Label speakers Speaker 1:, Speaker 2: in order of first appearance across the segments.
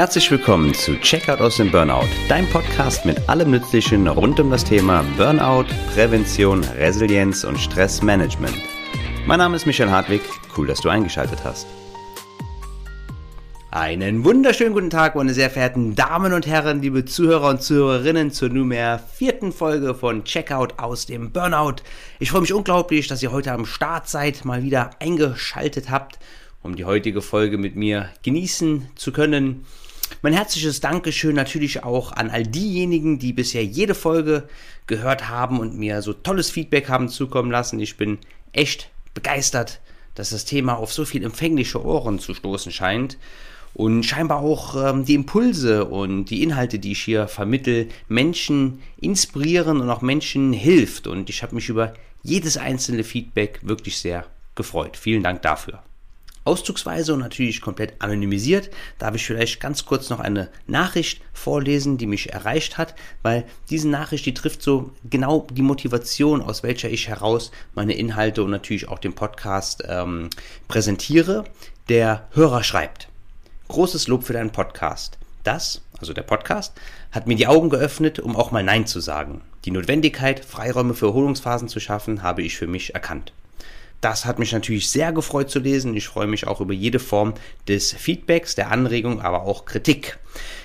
Speaker 1: Herzlich willkommen zu Checkout aus dem Burnout, dein Podcast mit allem Nützlichen rund um das Thema Burnout, Prävention, Resilienz und Stressmanagement. Mein Name ist Michael Hartwig, cool, dass du eingeschaltet hast. Einen wunderschönen guten Tag, meine sehr verehrten Damen und Herren, liebe Zuhörer und Zuhörerinnen zur nunmehr vierten Folge von Checkout aus dem Burnout. Ich freue mich unglaublich, dass ihr heute am Start seid, mal wieder eingeschaltet habt, um die heutige Folge mit mir genießen zu können. Mein herzliches Dankeschön natürlich auch an all diejenigen, die bisher jede Folge gehört haben und mir so tolles Feedback haben zukommen lassen. Ich bin echt begeistert, dass das Thema auf so viel empfängliche Ohren zu stoßen scheint und scheinbar auch ähm, die Impulse und die Inhalte, die ich hier vermittel, Menschen inspirieren und auch Menschen hilft. Und ich habe mich über jedes einzelne Feedback wirklich sehr gefreut. Vielen Dank dafür. Auszugsweise und natürlich komplett anonymisiert darf ich vielleicht ganz kurz noch eine Nachricht vorlesen, die mich erreicht hat, weil diese Nachricht, die trifft so genau die Motivation, aus welcher ich heraus meine Inhalte und natürlich auch den Podcast ähm, präsentiere. Der Hörer schreibt, großes Lob für deinen Podcast. Das, also der Podcast, hat mir die Augen geöffnet, um auch mal Nein zu sagen. Die Notwendigkeit, Freiräume für Erholungsphasen zu schaffen, habe ich für mich erkannt. Das hat mich natürlich sehr gefreut zu lesen. Ich freue mich auch über jede Form des Feedbacks, der Anregung, aber auch Kritik.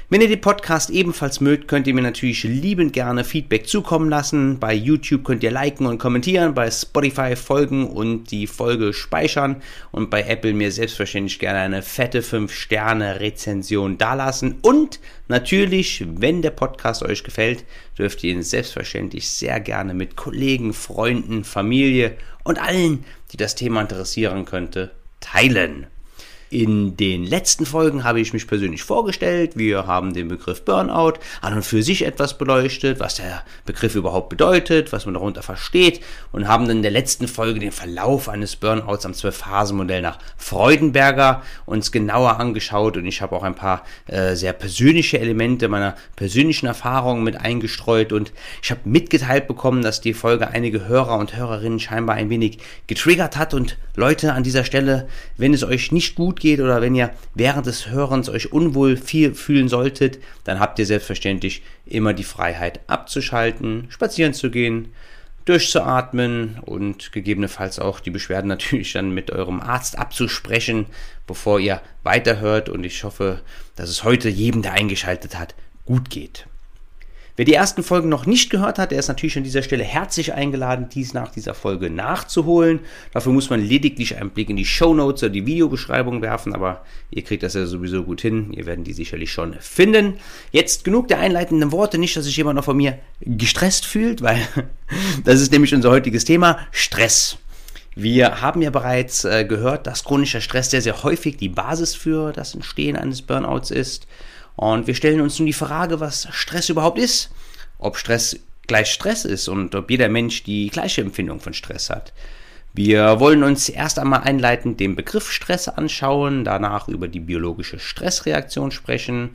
Speaker 1: Wenn ihr den Podcast ebenfalls mögt, könnt ihr mir natürlich liebend gerne Feedback zukommen lassen. Bei YouTube könnt ihr liken und kommentieren, bei Spotify folgen und die Folge speichern und bei Apple mir selbstverständlich gerne eine fette 5-Sterne-Rezension dalassen. Und natürlich, wenn der Podcast euch gefällt, dürft ihr ihn selbstverständlich sehr gerne mit Kollegen, Freunden, Familie und allen, die das Thema interessieren könnte, teilen. In den letzten Folgen habe ich mich persönlich vorgestellt. Wir haben den Begriff Burnout an und für sich etwas beleuchtet, was der Begriff überhaupt bedeutet, was man darunter versteht und haben dann in der letzten Folge den Verlauf eines Burnouts am 12-Phasen-Modell nach Freudenberger uns genauer angeschaut. Und ich habe auch ein paar äh, sehr persönliche Elemente meiner persönlichen Erfahrungen mit eingestreut. Und ich habe mitgeteilt bekommen, dass die Folge einige Hörer und Hörerinnen scheinbar ein wenig getriggert hat. Und Leute an dieser Stelle, wenn es euch nicht gut geht oder wenn ihr während des Hörens euch unwohl viel fühlen solltet, dann habt ihr selbstverständlich immer die Freiheit abzuschalten, spazieren zu gehen, durchzuatmen und gegebenenfalls auch die Beschwerden natürlich dann mit eurem Arzt abzusprechen, bevor ihr weiterhört. Und ich hoffe, dass es heute jedem, der eingeschaltet hat, gut geht. Wer die ersten Folgen noch nicht gehört hat, der ist natürlich an dieser Stelle herzlich eingeladen, dies nach dieser Folge nachzuholen. Dafür muss man lediglich einen Blick in die Show Notes oder die Videobeschreibung werfen, aber ihr kriegt das ja sowieso gut hin. Ihr werdet die sicherlich schon finden. Jetzt genug der einleitenden Worte, nicht, dass sich jemand noch von mir gestresst fühlt, weil das ist nämlich unser heutiges Thema, Stress. Wir haben ja bereits äh, gehört, dass chronischer Stress sehr, sehr häufig die Basis für das Entstehen eines Burnouts ist. Und wir stellen uns nun die Frage, was Stress überhaupt ist, ob Stress gleich Stress ist und ob jeder Mensch die gleiche Empfindung von Stress hat. Wir wollen uns erst einmal einleitend den Begriff Stress anschauen, danach über die biologische Stressreaktion sprechen,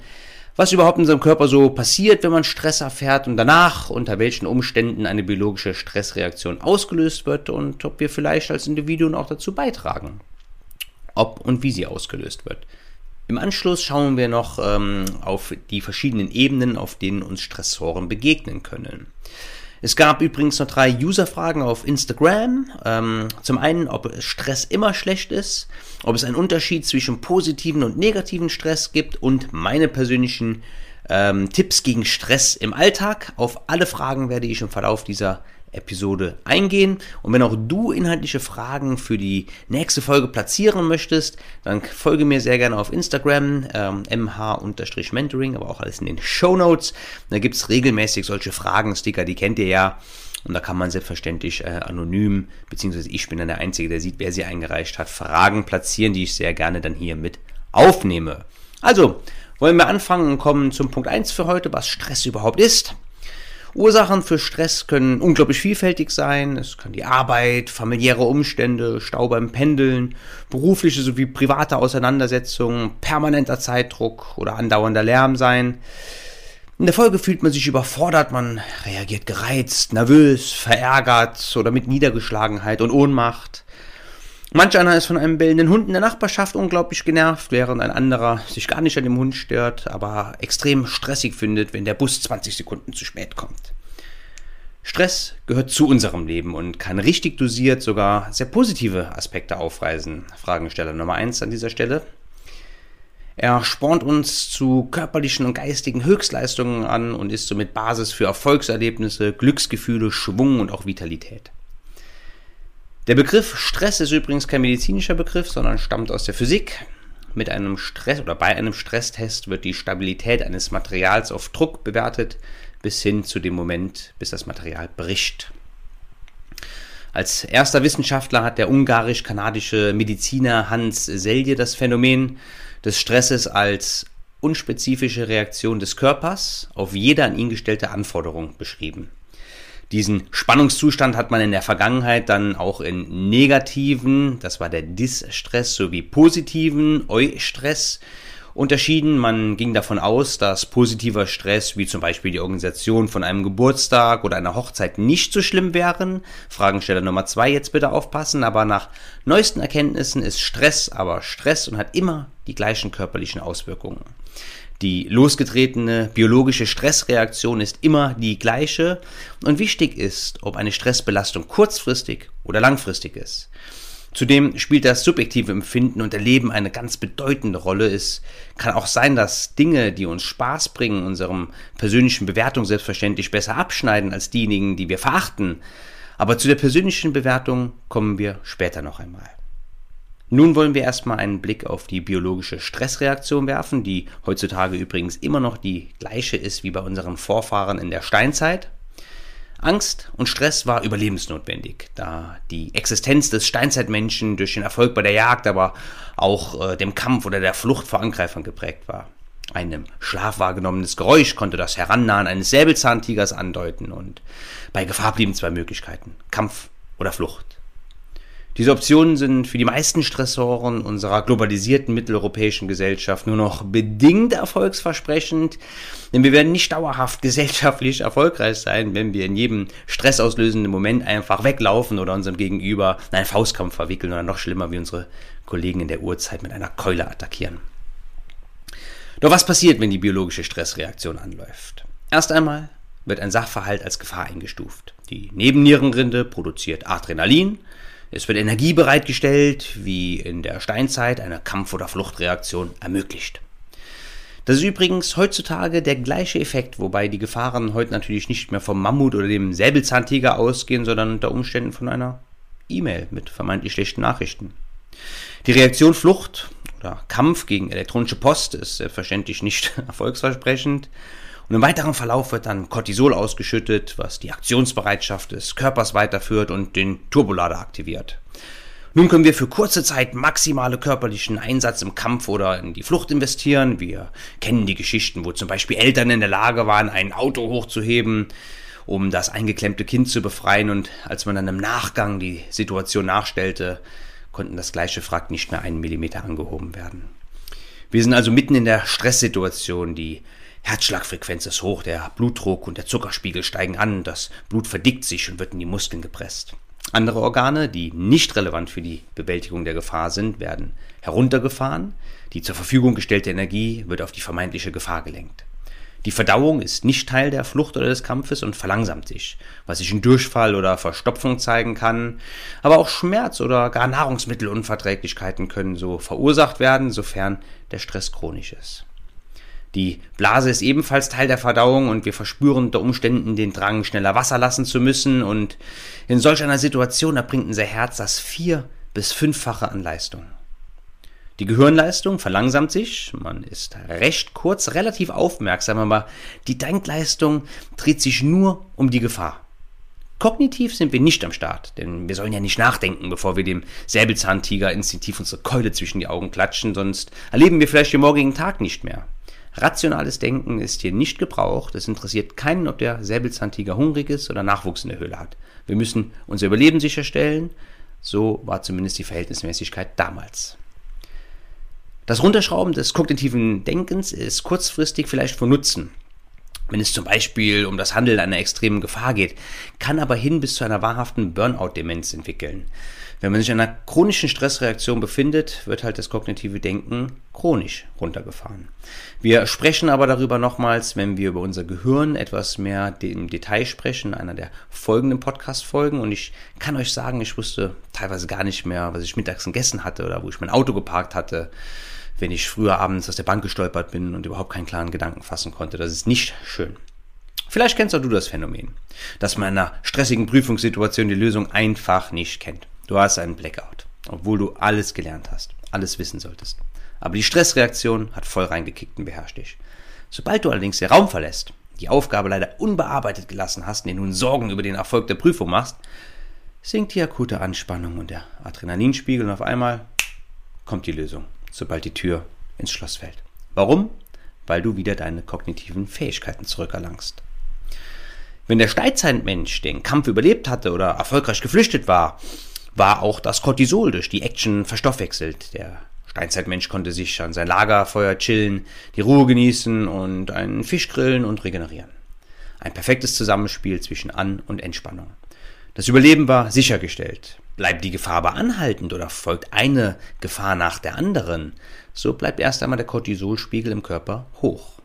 Speaker 1: was überhaupt in unserem Körper so passiert, wenn man Stress erfährt und danach unter welchen Umständen eine biologische Stressreaktion ausgelöst wird und ob wir vielleicht als Individuen auch dazu beitragen, ob und wie sie ausgelöst wird. Im Anschluss schauen wir noch ähm, auf die verschiedenen Ebenen, auf denen uns Stressoren begegnen können. Es gab übrigens noch drei User-Fragen auf Instagram. Ähm, zum einen, ob Stress immer schlecht ist, ob es einen Unterschied zwischen positiven und negativen Stress gibt und meine persönlichen ähm, Tipps gegen Stress im Alltag. Auf alle Fragen werde ich im Verlauf dieser Episode eingehen. Und wenn auch du inhaltliche Fragen für die nächste Folge platzieren möchtest, dann folge mir sehr gerne auf Instagram, ähm, mh-mentoring, aber auch alles in den Show Notes. Da gibt es regelmäßig solche Fragen-Sticker, die kennt ihr ja. Und da kann man selbstverständlich äh, anonym, beziehungsweise ich bin dann der Einzige, der sieht, wer sie eingereicht hat, Fragen platzieren, die ich sehr gerne dann hier mit aufnehme. Also, wollen wir anfangen und kommen zum Punkt 1 für heute, was Stress überhaupt ist. Ursachen für Stress können unglaublich vielfältig sein. Es kann die Arbeit, familiäre Umstände, Stau beim Pendeln, berufliche sowie private Auseinandersetzungen, permanenter Zeitdruck oder andauernder Lärm sein. In der Folge fühlt man sich überfordert, man reagiert gereizt, nervös, verärgert oder mit Niedergeschlagenheit und Ohnmacht. Manch einer ist von einem bellenden Hund in der Nachbarschaft unglaublich genervt, während ein anderer sich gar nicht an dem Hund stört, aber extrem stressig findet, wenn der Bus 20 Sekunden zu spät kommt. Stress gehört zu unserem Leben und kann richtig dosiert sogar sehr positive Aspekte aufweisen. Fragensteller Nummer 1 an dieser Stelle. Er spornt uns zu körperlichen und geistigen Höchstleistungen an und ist somit Basis für Erfolgserlebnisse, Glücksgefühle, Schwung und auch Vitalität. Der Begriff Stress ist übrigens kein medizinischer Begriff, sondern stammt aus der Physik. Mit einem Stress oder bei einem Stresstest wird die Stabilität eines Materials auf Druck bewertet, bis hin zu dem Moment, bis das Material bricht. Als erster Wissenschaftler hat der ungarisch-kanadische Mediziner Hans Selye das Phänomen des Stresses als unspezifische Reaktion des Körpers auf jede an ihn gestellte Anforderung beschrieben. Diesen Spannungszustand hat man in der Vergangenheit dann auch in negativen, das war der Distress, sowie positiven Eustress unterschieden. Man ging davon aus, dass positiver Stress, wie zum Beispiel die Organisation von einem Geburtstag oder einer Hochzeit, nicht so schlimm wären. Fragensteller Nummer zwei jetzt bitte aufpassen. Aber nach neuesten Erkenntnissen ist Stress aber Stress und hat immer die gleichen körperlichen Auswirkungen. Die losgetretene biologische Stressreaktion ist immer die gleiche und wichtig ist, ob eine Stressbelastung kurzfristig oder langfristig ist. Zudem spielt das subjektive Empfinden und Erleben eine ganz bedeutende Rolle. Es kann auch sein, dass Dinge, die uns Spaß bringen, unserem persönlichen Bewertung selbstverständlich besser abschneiden als diejenigen, die wir verachten. Aber zu der persönlichen Bewertung kommen wir später noch einmal. Nun wollen wir erstmal einen Blick auf die biologische Stressreaktion werfen, die heutzutage übrigens immer noch die gleiche ist wie bei unseren Vorfahren in der Steinzeit. Angst und Stress war überlebensnotwendig, da die Existenz des Steinzeitmenschen durch den Erfolg bei der Jagd, aber auch äh, dem Kampf oder der Flucht vor Angreifern geprägt war. Ein im Schlaf wahrgenommenes Geräusch konnte das Herannahen eines Säbelzahntigers andeuten und bei Gefahr blieben zwei Möglichkeiten, Kampf oder Flucht. Diese Optionen sind für die meisten Stressoren unserer globalisierten mitteleuropäischen Gesellschaft nur noch bedingt erfolgsversprechend, denn wir werden nicht dauerhaft gesellschaftlich erfolgreich sein, wenn wir in jedem stressauslösenden Moment einfach weglaufen oder unserem Gegenüber in einen Faustkampf verwickeln oder noch schlimmer wie unsere Kollegen in der Urzeit mit einer Keule attackieren. Doch was passiert, wenn die biologische Stressreaktion anläuft? Erst einmal wird ein Sachverhalt als Gefahr eingestuft. Die Nebennierenrinde produziert Adrenalin, es wird Energie bereitgestellt, wie in der Steinzeit eine Kampf- oder Fluchtreaktion ermöglicht. Das ist übrigens heutzutage der gleiche Effekt, wobei die Gefahren heute natürlich nicht mehr vom Mammut oder dem Säbelzahntiger ausgehen, sondern unter Umständen von einer E-Mail mit vermeintlich schlechten Nachrichten. Die Reaktion Flucht oder Kampf gegen elektronische Post ist selbstverständlich nicht erfolgsversprechend und im weiteren Verlauf wird dann Cortisol ausgeschüttet, was die Aktionsbereitschaft des Körpers weiterführt und den Turbolader aktiviert. Nun können wir für kurze Zeit maximale körperlichen Einsatz im Kampf oder in die Flucht investieren. Wir kennen die Geschichten, wo zum Beispiel Eltern in der Lage waren, ein Auto hochzuheben, um das eingeklemmte Kind zu befreien und als man dann im Nachgang die Situation nachstellte, konnten das gleiche Frack nicht mehr einen Millimeter angehoben werden. Wir sind also mitten in der Stresssituation, die Herzschlagfrequenz ist hoch, der Blutdruck und der Zuckerspiegel steigen an, das Blut verdickt sich und wird in die Muskeln gepresst. Andere Organe, die nicht relevant für die Bewältigung der Gefahr sind, werden heruntergefahren. Die zur Verfügung gestellte Energie wird auf die vermeintliche Gefahr gelenkt. Die Verdauung ist nicht Teil der Flucht oder des Kampfes und verlangsamt sich, was sich in Durchfall oder Verstopfung zeigen kann. Aber auch Schmerz oder gar Nahrungsmittelunverträglichkeiten können so verursacht werden, sofern der Stress chronisch ist. Die Blase ist ebenfalls Teil der Verdauung und wir verspüren unter Umständen den Drang, schneller Wasser lassen zu müssen. Und in solch einer Situation erbringt unser Herz das vier- bis fünffache an Leistung. Die Gehirnleistung verlangsamt sich, man ist recht kurz relativ aufmerksam, aber die Denkleistung dreht sich nur um die Gefahr. Kognitiv sind wir nicht am Start, denn wir sollen ja nicht nachdenken, bevor wir dem Säbelzahntiger instinktiv unsere Keule zwischen die Augen klatschen, sonst erleben wir vielleicht den morgigen Tag nicht mehr. Rationales Denken ist hier nicht gebraucht. Es interessiert keinen, ob der Säbelzahntiger hungrig ist oder Nachwuchs in der Höhle hat. Wir müssen unser Überleben sicherstellen. So war zumindest die Verhältnismäßigkeit damals. Das Runterschrauben des kognitiven Denkens ist kurzfristig vielleicht von Nutzen. wenn es zum Beispiel um das Handeln einer extremen Gefahr geht, kann aber hin bis zu einer wahrhaften Burnout-Demenz entwickeln. Wenn man sich in einer chronischen Stressreaktion befindet, wird halt das kognitive Denken chronisch runtergefahren. Wir sprechen aber darüber nochmals, wenn wir über unser Gehirn etwas mehr im Detail sprechen, in einer der folgenden Podcast-Folgen. Und ich kann euch sagen, ich wusste teilweise gar nicht mehr, was ich mittags gegessen hatte oder wo ich mein Auto geparkt hatte, wenn ich früher abends aus der Bank gestolpert bin und überhaupt keinen klaren Gedanken fassen konnte. Das ist nicht schön. Vielleicht kennst auch du das Phänomen, dass man in einer stressigen Prüfungssituation die Lösung einfach nicht kennt. Du hast einen Blackout, obwohl du alles gelernt hast, alles wissen solltest. Aber die Stressreaktion hat voll reingekickt und beherrscht dich. Sobald du allerdings den Raum verlässt, die Aufgabe leider unbearbeitet gelassen hast und dir nun Sorgen über den Erfolg der Prüfung machst, sinkt die akute Anspannung und der Adrenalinspiegel und auf einmal kommt die Lösung, sobald die Tür ins Schloss fällt. Warum? Weil du wieder deine kognitiven Fähigkeiten zurückerlangst. Wenn der Steinzeitmensch den Kampf überlebt hatte oder erfolgreich geflüchtet war, war auch das Cortisol durch die Action verstoffwechselt. Der Steinzeitmensch konnte sich an sein Lagerfeuer chillen, die Ruhe genießen und einen Fisch grillen und regenerieren. Ein perfektes Zusammenspiel zwischen An- und Entspannung. Das Überleben war sichergestellt. Bleibt die Gefahr aber anhaltend oder folgt eine Gefahr nach der anderen, so bleibt erst einmal der Cortisolspiegel im Körper hoch.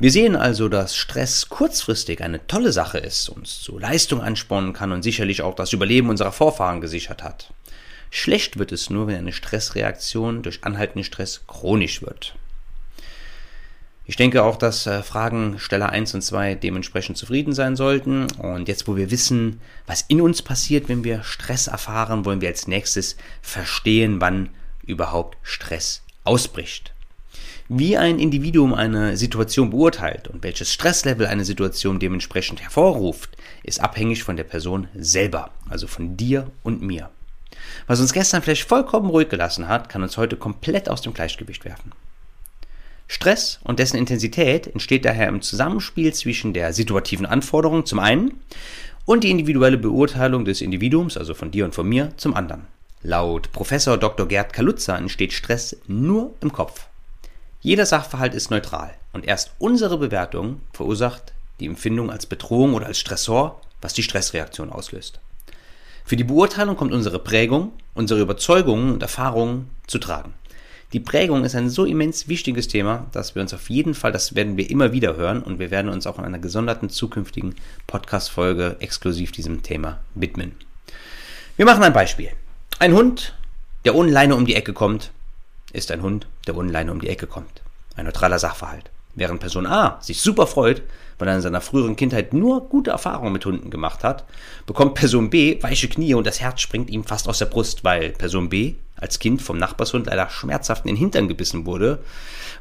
Speaker 1: Wir sehen also, dass Stress kurzfristig eine tolle Sache ist, uns zu Leistung anspornen kann und sicherlich auch das Überleben unserer Vorfahren gesichert hat. Schlecht wird es nur, wenn eine Stressreaktion durch anhaltenden Stress chronisch wird. Ich denke auch, dass äh, Fragensteller 1 und 2 dementsprechend zufrieden sein sollten. Und jetzt, wo wir wissen, was in uns passiert, wenn wir Stress erfahren, wollen wir als nächstes verstehen, wann überhaupt Stress ausbricht. Wie ein Individuum eine Situation beurteilt und welches Stresslevel eine Situation dementsprechend hervorruft, ist abhängig von der Person selber, also von dir und mir. Was uns gestern vielleicht vollkommen ruhig gelassen hat, kann uns heute komplett aus dem Gleichgewicht werfen. Stress und dessen Intensität entsteht daher im Zusammenspiel zwischen der situativen Anforderung zum einen und die individuelle Beurteilung des Individuums, also von dir und von mir, zum anderen. Laut Professor Dr. Gerd Kaluza entsteht Stress nur im Kopf. Jeder Sachverhalt ist neutral und erst unsere Bewertung verursacht die Empfindung als Bedrohung oder als Stressor, was die Stressreaktion auslöst. Für die Beurteilung kommt unsere Prägung, unsere Überzeugungen und Erfahrungen zu tragen. Die Prägung ist ein so immens wichtiges Thema, dass wir uns auf jeden Fall, das werden wir immer wieder hören und wir werden uns auch in einer gesonderten zukünftigen Podcast-Folge exklusiv diesem Thema widmen. Wir machen ein Beispiel. Ein Hund, der ohne Leine um die Ecke kommt, ist ein Hund, der ohne Leine um die Ecke kommt. Ein neutraler Sachverhalt. Während Person A sich super freut, weil er in seiner früheren Kindheit nur gute Erfahrungen mit Hunden gemacht hat, bekommt Person B weiche Knie und das Herz springt ihm fast aus der Brust, weil Person B als Kind vom Nachbarshund leider schmerzhaft in den Hintern gebissen wurde,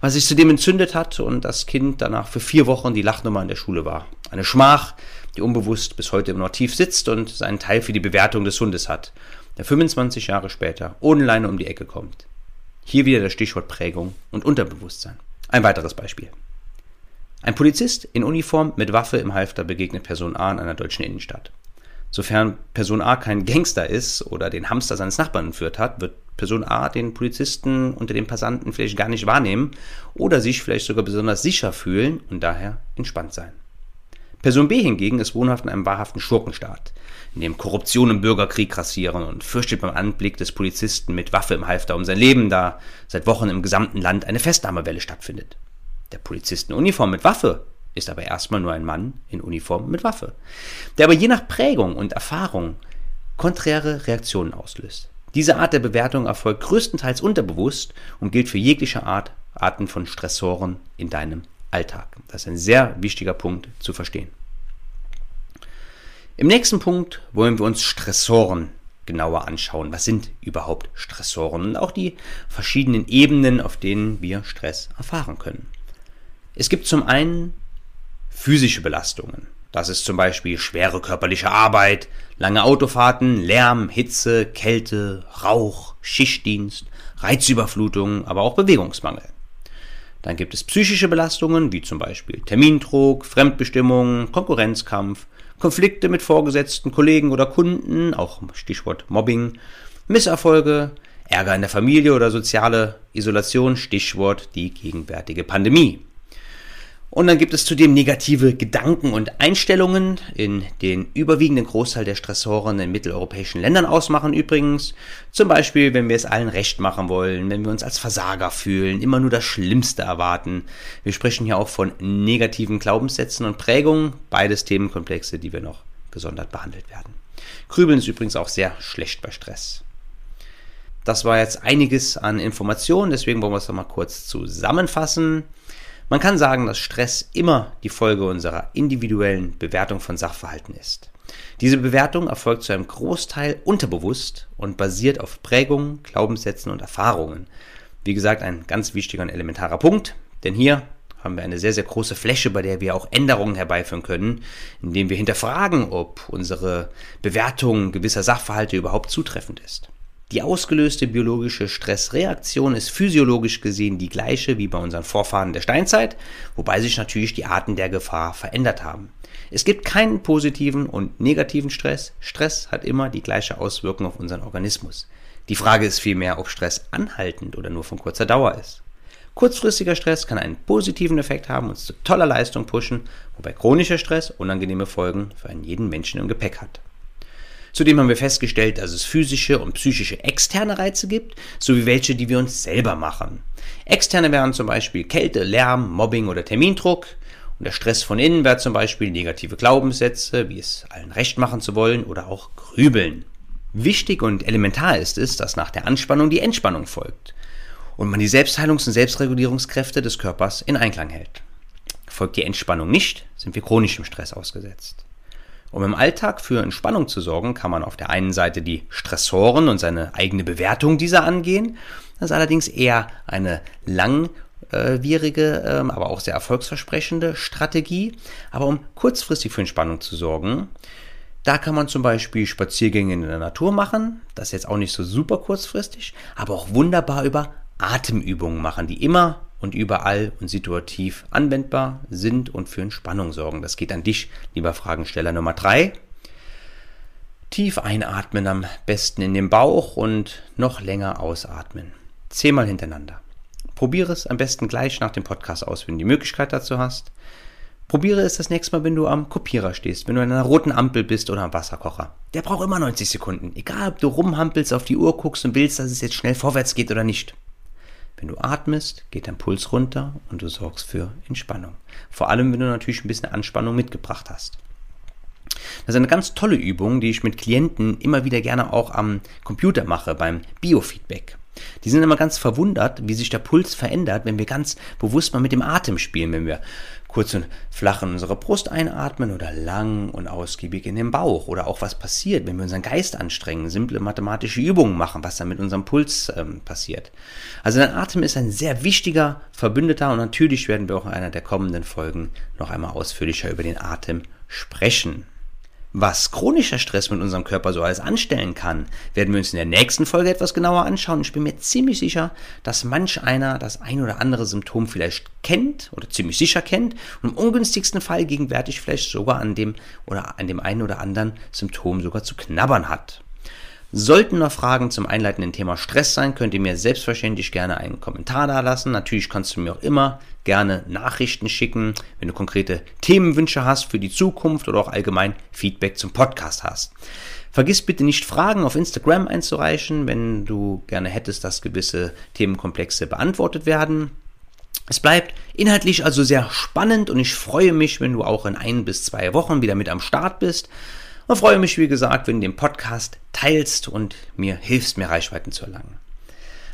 Speaker 1: was sich zudem entzündet hat und das Kind danach für vier Wochen die Lachnummer in der Schule war. Eine Schmach, die unbewusst bis heute immer noch tief sitzt und seinen Teil für die Bewertung des Hundes hat, der 25 Jahre später ohne Leine um die Ecke kommt. Hier wieder das Stichwort Prägung und Unterbewusstsein. Ein weiteres Beispiel. Ein Polizist in Uniform mit Waffe im Halfter begegnet Person A in einer deutschen Innenstadt. Sofern Person A kein Gangster ist oder den Hamster seines Nachbarn entführt hat, wird Person A den Polizisten unter den Passanten vielleicht gar nicht wahrnehmen oder sich vielleicht sogar besonders sicher fühlen und daher entspannt sein. Person B hingegen ist wohnhaft in einem wahrhaften Schurkenstaat in dem Korruption und Bürgerkrieg grassieren und fürchtet beim Anblick des Polizisten mit Waffe im Halfter um sein Leben, da seit Wochen im gesamten Land eine Festnahmewelle stattfindet. Der Polizist in Uniform mit Waffe ist aber erstmal nur ein Mann in Uniform mit Waffe, der aber je nach Prägung und Erfahrung konträre Reaktionen auslöst. Diese Art der Bewertung erfolgt größtenteils unterbewusst und gilt für jegliche Art, Arten von Stressoren in deinem Alltag. Das ist ein sehr wichtiger Punkt zu verstehen. Im nächsten Punkt wollen wir uns Stressoren genauer anschauen. Was sind überhaupt Stressoren und auch die verschiedenen Ebenen, auf denen wir Stress erfahren können. Es gibt zum einen physische Belastungen. Das ist zum Beispiel schwere körperliche Arbeit, lange Autofahrten, Lärm, Hitze, Kälte, Rauch, Schichtdienst, Reizüberflutung, aber auch Bewegungsmangel. Dann gibt es psychische Belastungen, wie zum Beispiel Termindruck, Fremdbestimmung, Konkurrenzkampf, Konflikte mit Vorgesetzten, Kollegen oder Kunden, auch Stichwort Mobbing, Misserfolge, Ärger in der Familie oder soziale Isolation, Stichwort die gegenwärtige Pandemie. Und dann gibt es zudem negative Gedanken und Einstellungen, in den überwiegenden Großteil der Stressoren in mitteleuropäischen Ländern ausmachen übrigens. Zum Beispiel, wenn wir es allen recht machen wollen, wenn wir uns als Versager fühlen, immer nur das Schlimmste erwarten. Wir sprechen hier auch von negativen Glaubenssätzen und Prägungen, beides Themenkomplexe, die wir noch gesondert behandelt werden. Grübeln ist übrigens auch sehr schlecht bei Stress. Das war jetzt einiges an Informationen, deswegen wollen wir es nochmal kurz zusammenfassen. Man kann sagen, dass Stress immer die Folge unserer individuellen Bewertung von Sachverhalten ist. Diese Bewertung erfolgt zu einem Großteil unterbewusst und basiert auf Prägungen, Glaubenssätzen und Erfahrungen. Wie gesagt, ein ganz wichtiger und elementarer Punkt, denn hier haben wir eine sehr, sehr große Fläche, bei der wir auch Änderungen herbeiführen können, indem wir hinterfragen, ob unsere Bewertung gewisser Sachverhalte überhaupt zutreffend ist. Die ausgelöste biologische Stressreaktion ist physiologisch gesehen die gleiche wie bei unseren Vorfahren der Steinzeit, wobei sich natürlich die Arten der Gefahr verändert haben. Es gibt keinen positiven und negativen Stress. Stress hat immer die gleiche Auswirkung auf unseren Organismus. Die Frage ist vielmehr, ob Stress anhaltend oder nur von kurzer Dauer ist. Kurzfristiger Stress kann einen positiven Effekt haben und uns zu toller Leistung pushen, wobei chronischer Stress unangenehme Folgen für einen jeden Menschen im Gepäck hat. Zudem haben wir festgestellt, dass es physische und psychische externe Reize gibt, sowie welche, die wir uns selber machen. Externe wären zum Beispiel Kälte, Lärm, Mobbing oder Termindruck. Und der Stress von innen wäre zum Beispiel negative Glaubenssätze, wie es allen recht machen zu wollen oder auch Grübeln. Wichtig und elementar ist es, dass nach der Anspannung die Entspannung folgt und man die Selbstheilungs- und Selbstregulierungskräfte des Körpers in Einklang hält. Folgt die Entspannung nicht, sind wir chronischem Stress ausgesetzt. Um im Alltag für Entspannung zu sorgen, kann man auf der einen Seite die Stressoren und seine eigene Bewertung dieser angehen. Das ist allerdings eher eine langwierige, ähm, aber auch sehr erfolgsversprechende Strategie. Aber um kurzfristig für Entspannung zu sorgen, da kann man zum Beispiel Spaziergänge in der Natur machen. Das ist jetzt auch nicht so super kurzfristig, aber auch wunderbar über Atemübungen machen, die immer und überall und situativ anwendbar sind und für Entspannung sorgen. Das geht an dich, lieber Fragensteller Nummer drei. Tief einatmen am besten in den Bauch und noch länger ausatmen. Zehnmal hintereinander. Probiere es am besten gleich nach dem Podcast aus, wenn du die Möglichkeit dazu hast. Probiere es das nächste Mal, wenn du am Kopierer stehst, wenn du an einer roten Ampel bist oder am Wasserkocher. Der braucht immer 90 Sekunden. Egal, ob du rumhampelst, auf die Uhr guckst und willst, dass es jetzt schnell vorwärts geht oder nicht. Wenn du atmest, geht dein Puls runter und du sorgst für Entspannung. Vor allem, wenn du natürlich ein bisschen Anspannung mitgebracht hast. Das ist eine ganz tolle Übung, die ich mit Klienten immer wieder gerne auch am Computer mache, beim Biofeedback. Die sind immer ganz verwundert, wie sich der Puls verändert, wenn wir ganz bewusst mal mit dem Atem spielen, wenn wir kurz und flach in unsere Brust einatmen oder lang und ausgiebig in den Bauch oder auch was passiert, wenn wir unseren Geist anstrengen, simple mathematische Übungen machen, was dann mit unserem Puls ähm, passiert. Also dein Atem ist ein sehr wichtiger Verbündeter und natürlich werden wir auch in einer der kommenden Folgen noch einmal ausführlicher über den Atem sprechen. Was chronischer Stress mit unserem Körper so alles anstellen kann, werden wir uns in der nächsten Folge etwas genauer anschauen. Ich bin mir ziemlich sicher, dass manch einer das ein oder andere Symptom vielleicht kennt oder ziemlich sicher kennt und im ungünstigsten Fall gegenwärtig vielleicht sogar an dem oder an dem einen oder anderen Symptom sogar zu knabbern hat. Sollten noch Fragen zum einleitenden Thema Stress sein, könnt ihr mir selbstverständlich gerne einen Kommentar da lassen. Natürlich kannst du mir auch immer gerne Nachrichten schicken, wenn du konkrete Themenwünsche hast für die Zukunft oder auch allgemein Feedback zum Podcast hast. Vergiss bitte nicht Fragen auf Instagram einzureichen, wenn du gerne hättest, dass gewisse Themenkomplexe beantwortet werden. Es bleibt inhaltlich also sehr spannend und ich freue mich, wenn du auch in ein bis zwei Wochen wieder mit am Start bist. Und freue mich, wie gesagt, wenn du den Podcast teilst und mir hilfst, mehr Reichweiten zu erlangen.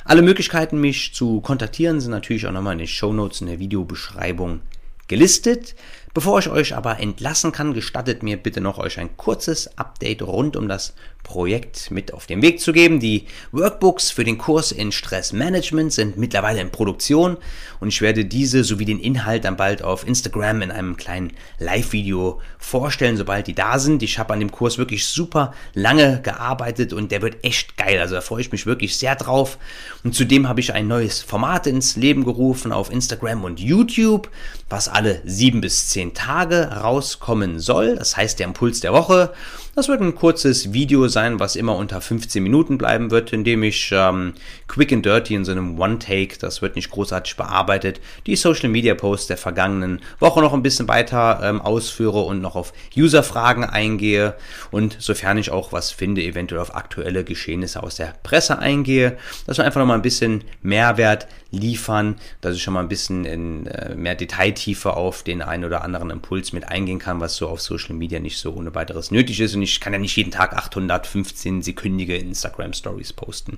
Speaker 1: Alle Möglichkeiten, mich zu kontaktieren, sind natürlich auch nochmal in den Show Notes in der Videobeschreibung gelistet. Bevor ich euch aber entlassen kann, gestattet mir bitte noch euch ein kurzes Update rund um das Projekt mit auf den Weg zu geben. Die Workbooks für den Kurs in Stressmanagement sind mittlerweile in Produktion und ich werde diese sowie den Inhalt dann bald auf Instagram in einem kleinen Live-Video vorstellen, sobald die da sind. Ich habe an dem Kurs wirklich super lange gearbeitet und der wird echt geil. Also da freue ich mich wirklich sehr drauf. Und zudem habe ich ein neues Format ins Leben gerufen auf Instagram und YouTube, was alle sieben bis zehn Tage rauskommen soll. Das heißt der Impuls der Woche. Das wird ein kurzes Video sein, was immer unter 15 Minuten bleiben wird, in dem ich ähm, quick and dirty in so einem One-Take, das wird nicht großartig bearbeitet, die Social Media Posts der vergangenen Woche noch ein bisschen weiter ähm, ausführe und noch auf User-Fragen eingehe und sofern ich auch was finde, eventuell auf aktuelle Geschehnisse aus der Presse eingehe, dass wir einfach noch mal ein bisschen Mehrwert liefern, dass ich schon mal ein bisschen in äh, mehr Detailtiefe auf den einen oder anderen Impuls mit eingehen kann, was so auf Social Media nicht so ohne weiteres nötig ist. Und ich kann ja nicht jeden Tag 815 sekündige Instagram Stories posten.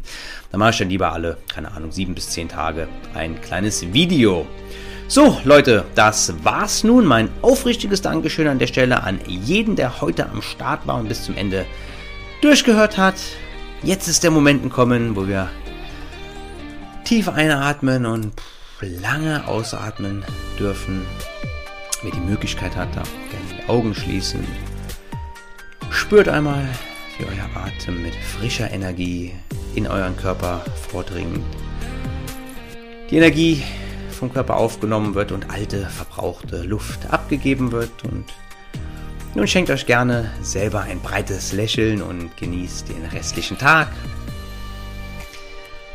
Speaker 1: Da mache ich dann lieber alle, keine Ahnung, sieben bis zehn Tage ein kleines Video. So, Leute, das war's nun. Mein aufrichtiges Dankeschön an der Stelle an jeden, der heute am Start war und bis zum Ende durchgehört hat. Jetzt ist der Moment gekommen, wo wir tief einatmen und lange ausatmen dürfen. Wer die Möglichkeit hat, darf gerne die Augen schließen. Spürt einmal, wie euer Atem mit frischer Energie in euren Körper vordringt. Die Energie vom Körper aufgenommen wird und alte, verbrauchte Luft abgegeben wird. Und nun schenkt euch gerne selber ein breites Lächeln und genießt den restlichen Tag.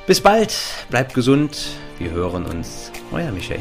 Speaker 1: Bis bald, bleibt gesund, wir hören uns, euer Michael.